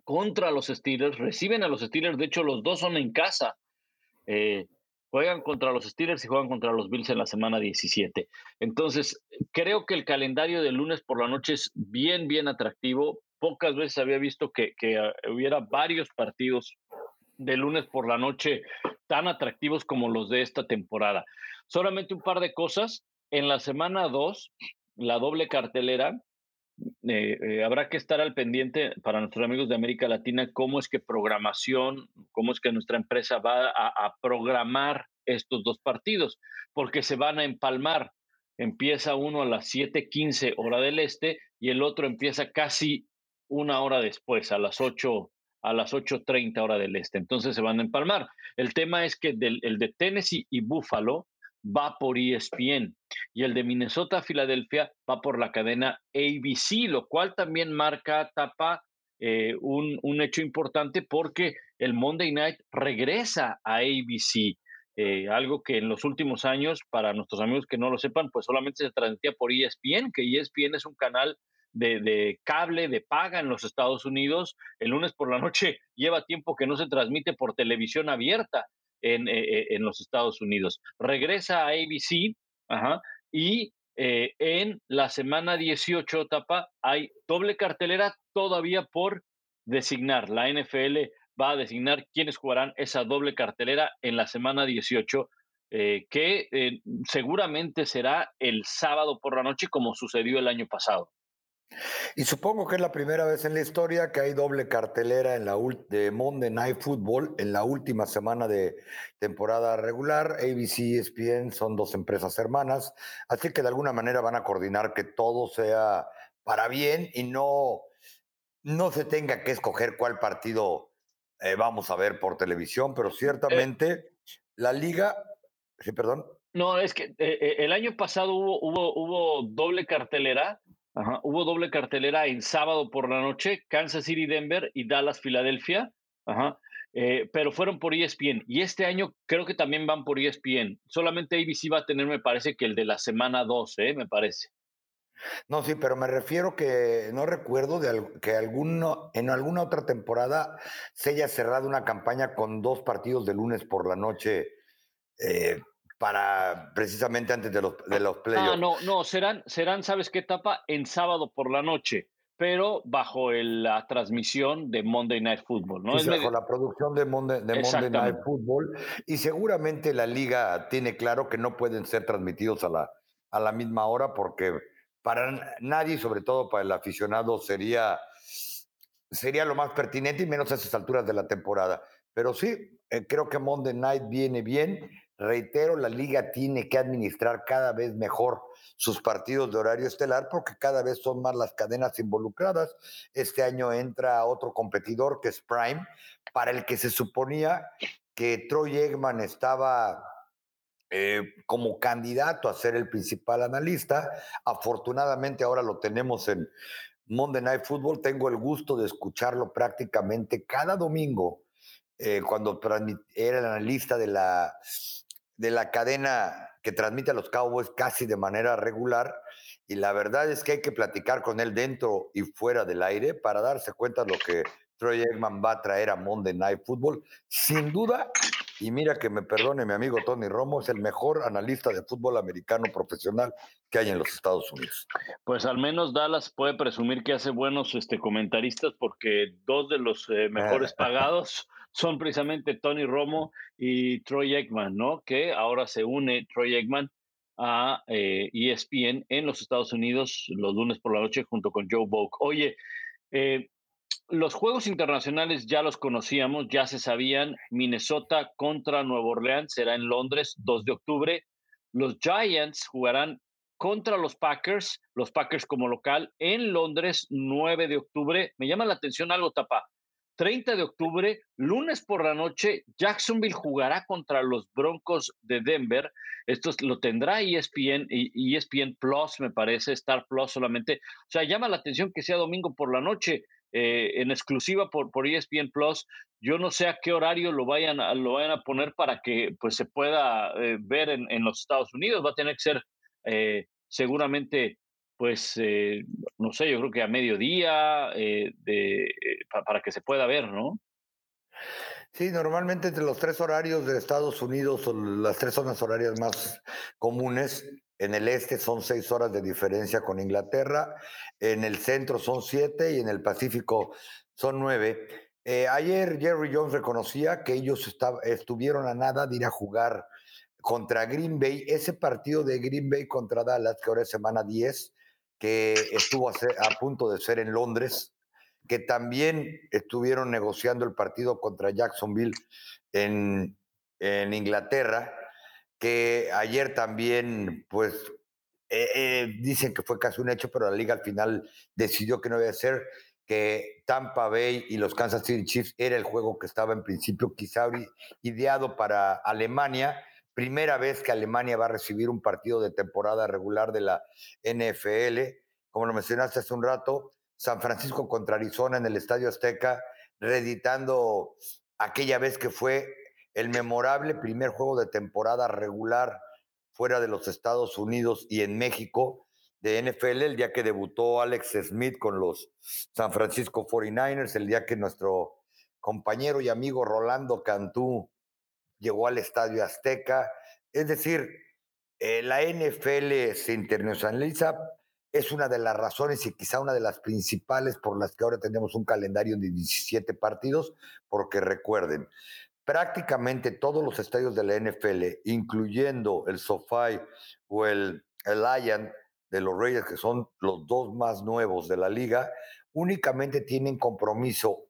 contra los Steelers, reciben a los Steelers, de hecho los dos son en casa. Eh, juegan contra los Steelers y juegan contra los Bills en la semana 17. Entonces, creo que el calendario de lunes por la noche es bien, bien atractivo. Pocas veces había visto que, que ah, hubiera varios partidos de lunes por la noche tan atractivos como los de esta temporada. Solamente un par de cosas. En la semana 2, la doble cartelera, eh, eh, habrá que estar al pendiente para nuestros amigos de América Latina cómo es que programación, cómo es que nuestra empresa va a, programar estos dos partidos, porque se van a empalmar. Empieza uno a las 7:15 hora del este y el otro empieza casi una hora después, a las 8 a las 8.30 hora del este. Entonces se van a empalmar. El tema es que el de Tennessee y Buffalo va por ESPN y el de Minnesota Filadelfia va por la cadena ABC, lo cual también marca tapa eh, un, un, hecho importante porque el Monday Night regresa a ABC. Eh, algo que en los últimos años, para nuestros amigos que no lo sepan, pues solamente se transmitía por ESPN, que ESPN es un canal de, de, cable, de paga en los Estados Unidos. El lunes por la noche lleva tiempo que no se transmite por televisión abierta en, eh, eh, en los Estados Unidos. Regresa a ABC y eh, en la semana 18, Tapa, hay doble cartelera todavía por designar. La NFL va a designar quiénes jugarán esa doble cartelera en la semana 18, que seguramente será el sábado por la noche, como sucedió el año pasado. Y supongo que es la primera vez en la historia que hay doble cartelera en la de Monday Night Football en la última semana de temporada regular. ABC y ESPN son dos empresas hermanas, así que de alguna manera van a coordinar que todo sea para bien y no, no se tenga que escoger cuál partido eh, vamos a ver por televisión, pero ciertamente la liga, sí, perdón. No, es que eh, eh, el año pasado hubo, hubo, hubo doble cartelera Hubo doble cartelera en sábado por la noche, Kansas City, Denver y Dallas, Filadelfia. Eh, pero fueron por ESPN. Y este año creo que también van por ESPN. Solamente ABC va a tener, me parece, que el de la semana 12, ¿eh? me parece. No, sí, pero me refiero que no recuerdo que alguno, en alguna otra temporada se haya cerrado una campaña con dos partidos de lunes por la noche. Eh, para precisamente antes de los, de los playoffs. Ah, no, no, serán, serán, ¿sabes qué etapa? En sábado por la noche, pero bajo la transmisión de Monday Night Football, ¿no? Sí, bajo la producción de Monday, de Monday Night Football. Y seguramente la liga tiene claro que no pueden ser transmitidos a la, a la misma hora porque para nadie, sobre todo para el aficionado, sería, sería lo más pertinente y menos a esas alturas de la temporada. Pero sí, eh, creo que Monday Night viene bien Reitero, la liga tiene que administrar cada vez mejor sus partidos de horario estelar porque cada vez son más las cadenas involucradas. Este año entra otro competidor que es Prime, para el que se suponía que Troy Eggman estaba eh, como candidato a ser el principal analista. Afortunadamente ahora lo tenemos en Monday Night Football. Tengo el gusto de escucharlo prácticamente cada domingo eh, cuando era el analista de la, de la cadena que transmite a los Cowboys casi de manera regular. Y la verdad es que hay que platicar con él dentro y fuera del aire para darse cuenta de lo que Troy Eggman va a traer a Monday Night Football. Sin duda, y mira que me perdone mi amigo Tony Romo, es el mejor analista de fútbol americano profesional que hay en los Estados Unidos. Pues al menos Dallas puede presumir que hace buenos este, comentaristas porque dos de los eh, mejores pagados son precisamente Tony Romo y Troy Eggman, ¿no? Que ahora se une Troy Eggman a ESPN eh, e en los Estados Unidos los lunes por la noche junto con Joe Boak. Oye, eh, los juegos internacionales ya los conocíamos, ya se sabían. Minnesota contra Nueva Orleans será en Londres, 2 de octubre. Los Giants jugarán contra los Packers, los Packers como local, en Londres, 9 de octubre. Me llama la atención algo, Tapa. 30 de octubre, lunes por la noche, Jacksonville jugará contra los Broncos de Denver. Esto lo tendrá ESPN y ESPN Plus, me parece, Star Plus solamente. O sea, llama la atención que sea domingo por la noche. Eh, en exclusiva por, por ESPN Plus. Yo no sé a qué horario lo vayan a, lo vayan a poner para que pues, se pueda eh, ver en, los Estados Unidos. Va a tener que ser eh, seguramente, pues, no sé, yo creo que a mediodía de, para que se pueda ver, ¿no? Sí, normalmente entre los tres horarios de Estados Unidos las tres zonas horarias más comunes en el este son seis horas de diferencia con Inglaterra, en el centro son siete y en el Pacífico son nueve. Eh, ayer Jerry Jones reconocía que ellos estuvieron a nada de ir a jugar contra Green Bay, ese partido de Green Bay contra Dallas, que ahora es semana 10, que estuvo a, punto de ser en Londres, que también estuvieron negociando el partido contra Jacksonville en, en Inglaterra que ayer también, pues, eh, eh, dicen que fue casi un hecho, pero la liga al final decidió que no iba a ser, que Tampa Bay y los Kansas City Chiefs era el juego que estaba en principio quizá ideado para Alemania. Primera vez que Alemania va a recibir un partido de temporada regular de la NFL. Como lo mencionaste hace un rato, San Francisco contra Arizona en el Estadio Azteca, reeditando aquella vez que fue el memorable primer juego de temporada regular fuera de los Estados Unidos y en México de NFL, el día que debutó Alex Smith con los San Francisco 49ers, el día que nuestro compañero y amigo Rolando Cantú llegó al Estadio Azteca. Es decir, eh, la NFL se internacionaliza, es una de las razones y quizá una de las principales por las que ahora tenemos un calendario de 17 partidos, porque recuerden, prácticamente todos los estadios de la NFL, incluyendo el SoFi o el, Lion de los Reyes, que son los dos más nuevos de la liga, únicamente tienen compromiso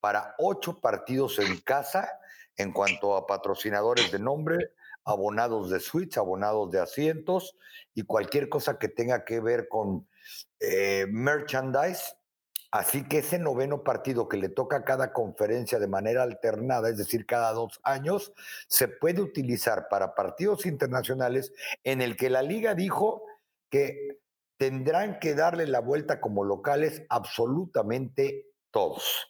para ocho partidos en casa en cuanto a patrocinadores de nombre, abonados de suites, abonados de asientos y cualquier cosa que tenga que ver con eh, merchandise Así que ese noveno partido que le toca a cada conferencia de manera alternada, es decir, cada dos años, se puede utilizar para partidos internacionales en el que la liga dijo que tendrán que darle la vuelta como locales absolutamente todos.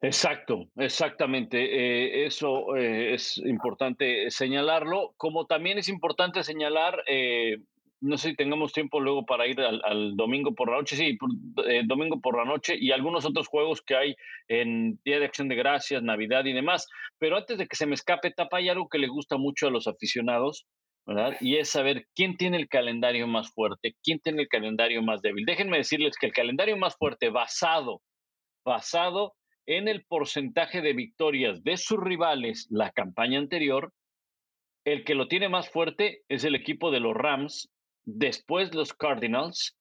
Exacto, exactamente. Eh, eso eh, es importante señalarlo, como también es importante señalar eh, no sé si tengamos tiempo luego para ir al, domingo por la noche, sí, eh, domingo por la noche y algunos otros juegos que hay en Día de Acción de Gracias, Navidad y demás. Pero antes de que se me escape, Tapa, hay algo que le gusta mucho a los aficionados, ¿verdad? Y es saber quién tiene el calendario más fuerte, quién tiene el calendario más débil. Déjenme decirles que el calendario más fuerte basado, basado en el porcentaje de victorias de sus rivales la campaña anterior, el que lo tiene más fuerte es el equipo de los Rams después los Cardinals,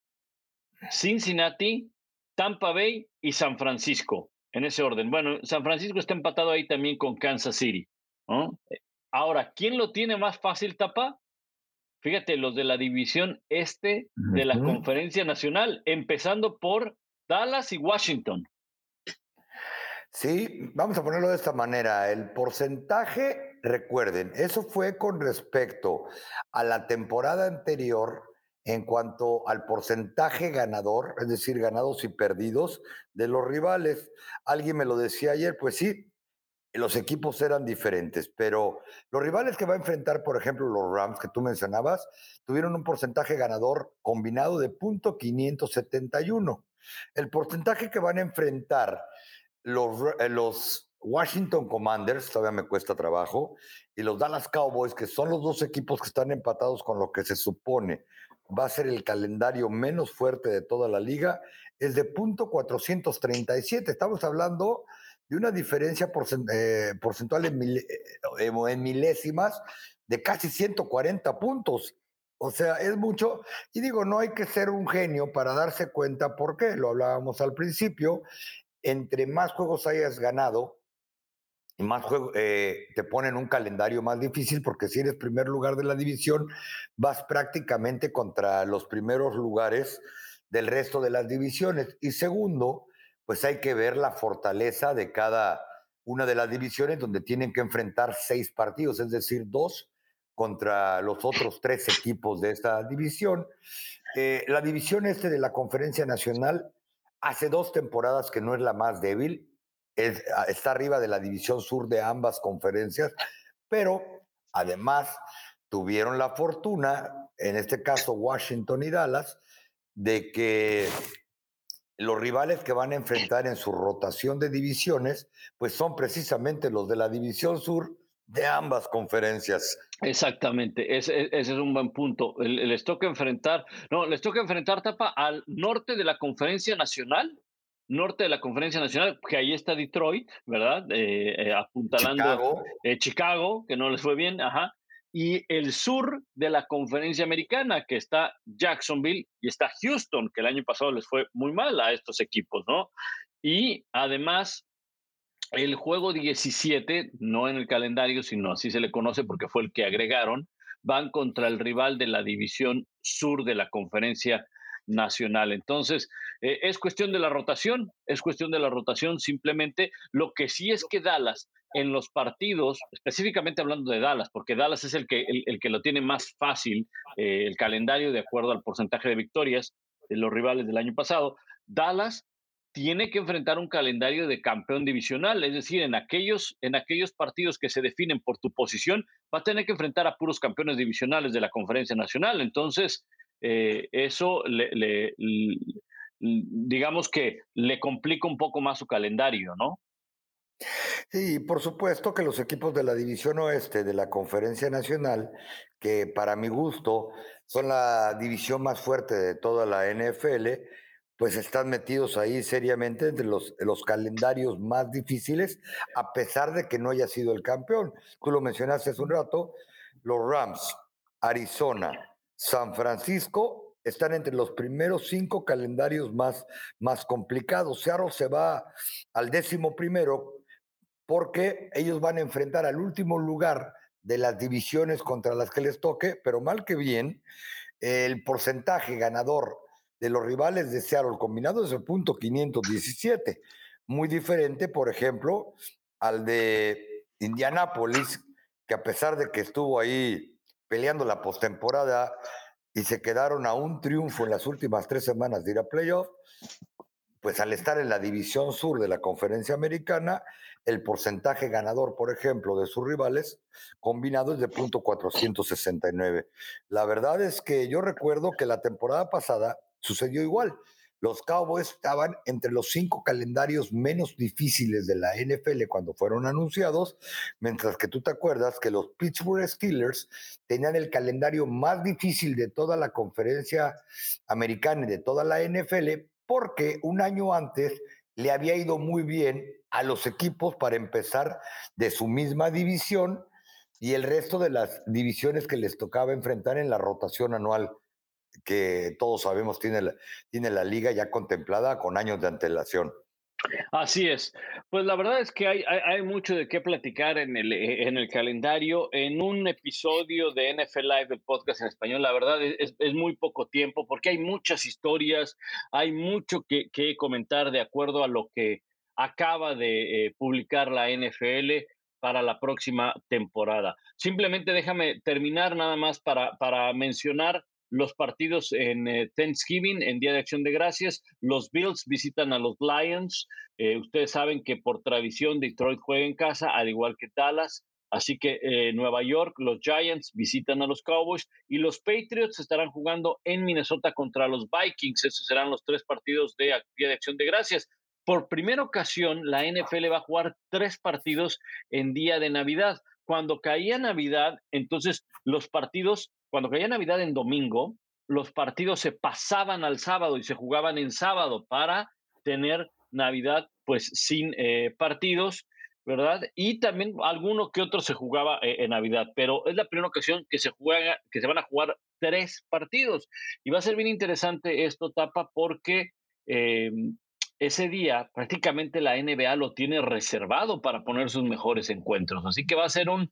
Cincinnati, Tampa Bay y San Francisco, en ese orden. Bueno, San Francisco está empatado ahí también con Kansas City. Ahora, ¿quién lo tiene más fácil, Tapa? Fíjate, los de la división este de la Conferencia Nacional, empezando por Dallas y Washington. Sí, vamos a ponerlo de esta manera. El porcentaje, recuerden, eso fue con respecto a la temporada anterior en cuanto al porcentaje ganador, es decir, ganados y perdidos de los rivales. Alguien me lo decía ayer, pues sí, los equipos eran diferentes, pero los rivales que va a enfrentar, por ejemplo, los Rams que tú mencionabas, tuvieron un porcentaje ganador combinado de punto .571. El porcentaje que van a enfrentar los, eh, los Washington Commanders, todavía me cuesta trabajo, y los Dallas Cowboys, que son los dos equipos que están empatados con lo que se supone va a ser el calendario menos fuerte de toda la liga, es de punto .437. Estamos hablando de una diferencia eh, porcentual en, eh, en milésimas de casi 140 puntos. O sea, es mucho. Y digo, no hay que ser un genio para darse cuenta por qué. Lo hablábamos al principio. Entre más juegos hayas ganado, más eh, te ponen un calendario más difícil porque si eres primer lugar de la división, vas prácticamente contra los primeros lugares del resto de las divisiones. Y segundo, pues hay que ver la fortaleza de cada una de las divisiones donde tienen que enfrentar seis partidos, es decir, dos contra los otros tres equipos de esta división. Eh, la división este de la Conferencia Nacional hace dos temporadas que no es la más débil, Ah, está arriba de la división sur de ambas conferencias, pero además tuvieron la fortuna, en este caso Washington y Dallas, de que los rivales que van a enfrentar en su rotación de divisiones, pues son precisamente los de la división sur de ambas conferencias. Exactamente, ese, es un buen punto. Les toca enfrentar, no, les toca enfrentar tapa al norte de la conferencia nacional norte de la Conferencia Nacional, que ahí está Detroit, ¿verdad? Eh, eh, apuntalando Chicago. Eh, Chicago, que no les fue bien, ajá. Y el sur de la Conferencia Americana, que está Jacksonville y está Houston, que el año pasado les fue muy mal a estos equipos, ¿no? Y además, el juego 17, no en el calendario, sino así se le conoce porque fue el que agregaron, van contra el rival de la división sur de la Conferencia nacional. Entonces, eh, es cuestión de la rotación, es cuestión de la rotación simplemente. Lo que sí es que Dallas en los partidos, específicamente hablando de Dallas, porque Dallas es el que, el, que lo tiene más fácil, eh, el calendario de acuerdo al porcentaje de victorias de los rivales del año pasado, Dallas tiene que enfrentar un calendario de campeón divisional, es decir, en aquellos, en aquellos partidos que se definen por tu posición, va a tener que enfrentar a puros campeones divisionales de la conferencia nacional. Entonces, eh, eso le, digamos que le complica un poco más su calendario, ¿no? Sí, por supuesto que los equipos de la División Oeste de la Conferencia Nacional, que para mi gusto son la división más fuerte de toda la NFL, pues están metidos ahí seriamente entre los, los calendarios más difíciles, a pesar de que no haya sido el campeón. Tú lo mencionaste hace un rato, los Rams, Arizona, San Francisco están entre los primeros cinco calendarios más, más complicados. Seattle se va al décimo primero porque ellos van a enfrentar al último lugar de las divisiones contra las que les toque, pero mal que bien, el porcentaje ganador de los rivales de Seattle combinado es el punto 517. Muy diferente, por ejemplo, al de Indianápolis, que a pesar de que estuvo ahí peleando la postemporada y se quedaron a un triunfo en las últimas tres semanas de ir a playoff, pues al estar en la división sur de la conferencia americana, el porcentaje ganador, por ejemplo, de sus rivales combinado es de punto 469. La verdad es que yo recuerdo que la temporada pasada sucedió igual. Los Cowboys estaban entre los cinco calendarios menos difíciles de la NFL cuando fueron anunciados, mientras que tú te acuerdas que los Pittsburgh Steelers tenían el calendario más difícil de toda la conferencia americana y de toda la NFL, porque un año antes le había ido muy bien a los equipos para empezar de su misma división y el resto de las divisiones que les tocaba enfrentar en la rotación anual que todos sabemos tiene la, tiene la liga ya contemplada con años de antelación. Así es. Pues la verdad es que hay, hay, mucho de qué platicar en el, eh, en el calendario. En un episodio de NFL Live, el podcast en español, la verdad es, es muy poco tiempo porque hay muchas historias, hay mucho que, que comentar de acuerdo a lo que acaba de eh, publicar la NFL para la próxima temporada. Simplemente déjame terminar nada más para, para mencionar los partidos en eh, Thanksgiving, en Día de Acción de Gracias. Los Bills visitan a los Lions. Eh, ustedes saben que por tradición Detroit juega en casa, al igual que Dallas. Así que eh, Nueva York, los Giants visitan a los Cowboys y los Patriots estarán jugando en Minnesota contra los Vikings. Esos serán los tres partidos de Día de Acción de Gracias. Por primera ocasión, la NFL va a jugar tres partidos en día de Navidad. Cuando caía Navidad, entonces los partidos cuando caía Navidad en domingo, los partidos se pasaban al sábado y se jugaban en sábado para tener Navidad pues sin eh, partidos, ¿verdad? Y también alguno que otro se jugaba eh, en Navidad, pero es la primera ocasión que se juega, que se van a jugar tres partidos. Y va a ser bien interesante esto, Tapa, porque eh, ese día prácticamente la NBA lo tiene reservado para poner sus mejores encuentros. Así que va a ser un,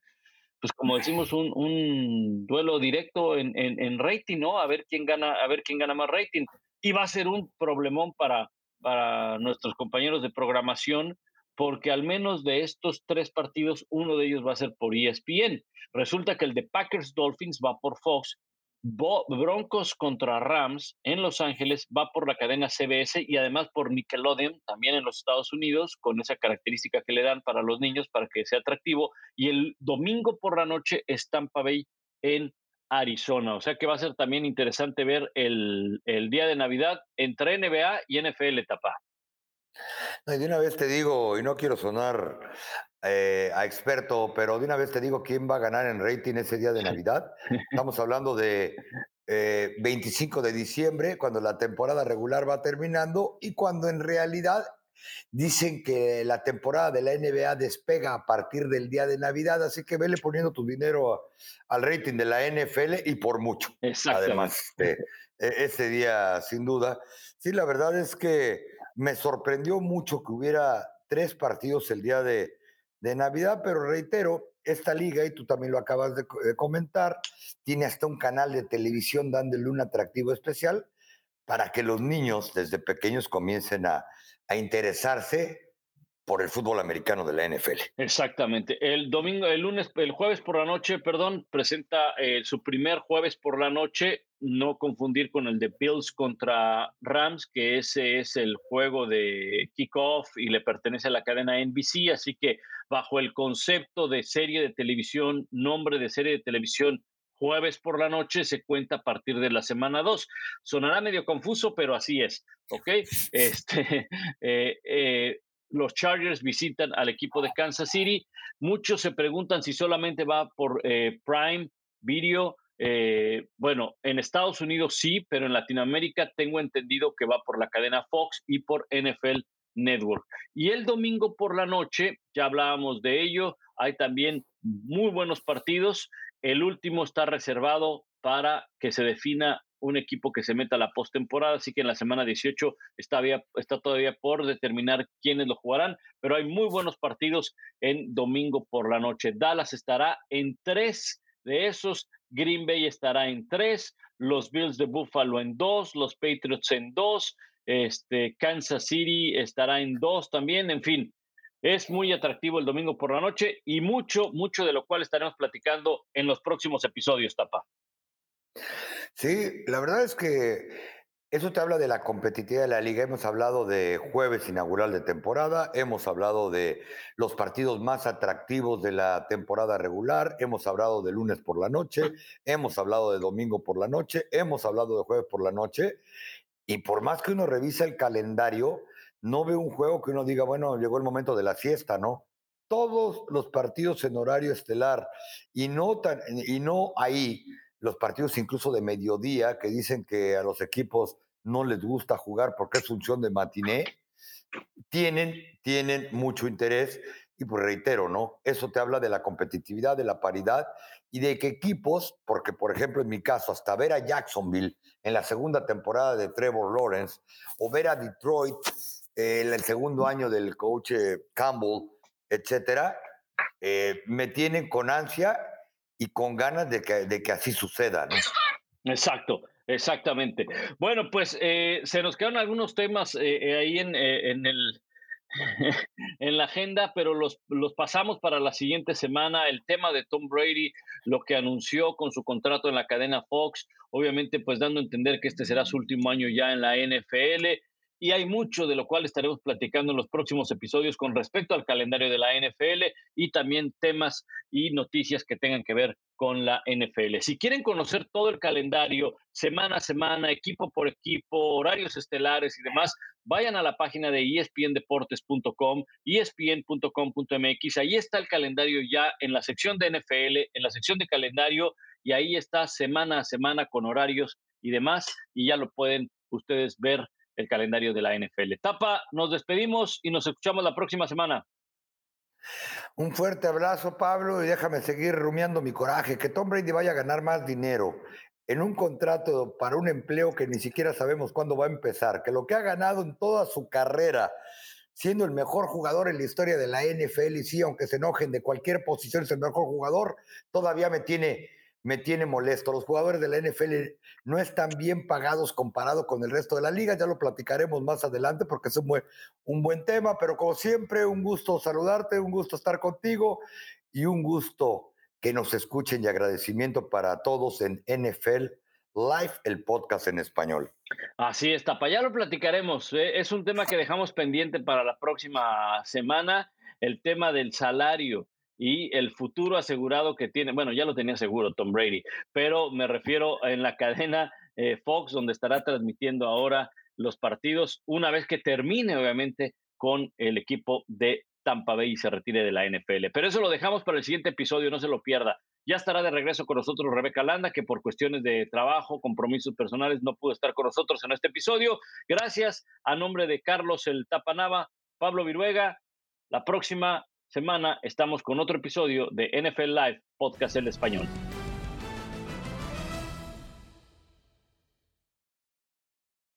pues como decimos, un, un duelo directo en, en, rating, ¿no? A ver quién gana, a ver quién gana más rating. Y va a ser un problemón para, para nuestros compañeros de programación, porque al menos de estos tres partidos, uno de ellos va a ser por ESPN. Resulta que el de Packers Dolphins va por Fox Broncos contra Rams en Los Ángeles va por la cadena CBS y además por Nickelodeon, también en los Estados Unidos, con esa característica que le dan para los niños para que sea atractivo. Y el domingo por la noche es Tampa Bay en Arizona. O sea que va a ser también interesante ver el, el día de Navidad entre NBA y NFL Tapa. No, y de una vez te digo, y no quiero sonar eh, a experto, pero de una vez te digo quién va a ganar en rating ese día de Navidad. Estamos hablando de 25 eh, de diciembre, cuando la temporada regular va terminando y cuando en realidad dicen que la temporada de la NBA despega a partir del día de Navidad, así que vele poniendo tu dinero al rating de la NFL y por mucho. Además, e, ese día, sin duda. Sí, la verdad es que me sorprendió mucho que hubiera tres partidos el día de, de Navidad, pero reitero, esta liga, y tú también lo acabas de, comentar, tiene hasta un canal de televisión dándole un atractivo especial para que los niños desde pequeños comiencen a, a interesarse por el fútbol americano de la NFL. Exactamente. El domingo, el lunes, el jueves por la noche, perdón, presenta eh, su primer jueves por la noche, no confundir con el de Bills contra Rams, que ese es el juego de kickoff y le pertenece a la cadena NBC, así que bajo el concepto de serie de televisión, nombre de serie de televisión jueves por la noche se cuenta a partir de la semana 2. Sonará medio confuso, pero así es, ¿ok? Este, eh, eh, los Chargers visitan al equipo de Kansas City. Muchos se preguntan si solamente va por eh, Prime Video. Eh, bueno, en Estados Unidos sí, pero en Latinoamérica tengo entendido que va por la cadena Fox y por NFL Network. Y el domingo por la noche, ya hablábamos de ello, hay también muy buenos partidos. El último está reservado para que se defina un equipo que se meta a la postemporada, así que en la semana 18 está, está todavía por determinar quiénes lo jugarán, pero hay muy buenos partidos en domingo por la noche. Dallas estará en tres de esos, Green Bay estará en tres, los Bills de Buffalo en dos, los Patriots en dos, este, Kansas City estará en dos también, en fin. Es muy atractivo el domingo por la noche y mucho, mucho de lo cual estaremos platicando en los próximos episodios, Tapa. Sí, la verdad es que eso te habla de la competitividad de la liga. Hemos hablado de jueves inaugural de temporada, hemos hablado de los partidos más atractivos de la temporada regular, hemos hablado de lunes por la noche, hemos hablado de domingo por la noche, hemos hablado de jueves por la noche. Y por más que uno revisa el calendario, no ve un juego que uno diga, bueno, llegó el momento de la siesta, ¿no? Todos los partidos en horario estelar y no, tan, y no ahí los partidos incluso de mediodía, que dicen que a los equipos no les gusta jugar porque es función de matiné, tienen, tienen mucho interés. Y pues reitero, ¿no? Eso te habla de la competitividad, de la paridad y de que equipos, porque por ejemplo en mi caso, hasta ver a Jacksonville en la segunda temporada de Trevor Lawrence o ver a Detroit en el segundo año del coach eh, Campbell, etcétera, eh, me tienen con ansia y con ganas de que, de que así suceda, ¿no? Exacto, exactamente. Bueno, pues eh, se nos quedan algunos temas eh, eh, ahí en, en, el, en la agenda, pero los, los pasamos para la siguiente semana. El tema de Tom Brady, lo que anunció con su contrato en la cadena Fox, obviamente pues dando a entender que este será su último año ya en la NFL y hay mucho de lo cual estaremos platicando en los próximos episodios con respecto al calendario de la NFL y también temas y noticias que tengan que ver con la NFL. Si quieren conocer todo el calendario, semana a semana, equipo por equipo, horarios estelares y demás, vayan a la página de espndeportes.com, espn.com.mx. Ahí está el calendario ya en la sección de NFL, en la sección de calendario, y ahí está semana a semana con horarios y demás, y ya lo pueden ustedes ver el calendario de la NFL. Tapa, nos despedimos y nos escuchamos la próxima semana. Un fuerte abrazo, Pablo, y déjame seguir rumiando mi coraje. Que Tom Brady vaya a ganar más dinero en un contrato para un empleo que ni siquiera sabemos cuándo va a empezar. Que lo que ha ganado en toda su carrera, siendo el mejor jugador en la historia de la NFL, y sí, aunque se enojen de cualquier posición, es el mejor jugador, todavía me tiene me tiene molesto. Los jugadores de la NFL no están bien pagados comparado con el resto de la liga, ya lo platicaremos más adelante porque es un buen, un buen tema, pero como siempre, un gusto saludarte, un gusto estar contigo y un gusto que nos escuchen y agradecimiento para todos en NFL Live, el podcast en español. Así está, para allá lo platicaremos. ¿eh? Es un tema que dejamos pendiente para la próxima semana, el tema del salario y el futuro asegurado que tiene, bueno, ya lo tenía seguro Tom Brady, pero me refiero en la cadena eh, Fox, donde estará transmitiendo ahora los partidos, una vez que termine, obviamente, con el equipo de Tampa Bay y se retire de la NFL. Pero eso lo dejamos para el siguiente episodio, no se lo pierda. Ya estará de regreso con nosotros Rebeca Landa, que por cuestiones de trabajo, compromisos personales, no pudo estar con nosotros en este episodio. Gracias a nombre de Carlos el Tapanava, Pablo Viruega. La próxima semana estamos con otro episodio de NFL Live Podcast en Español.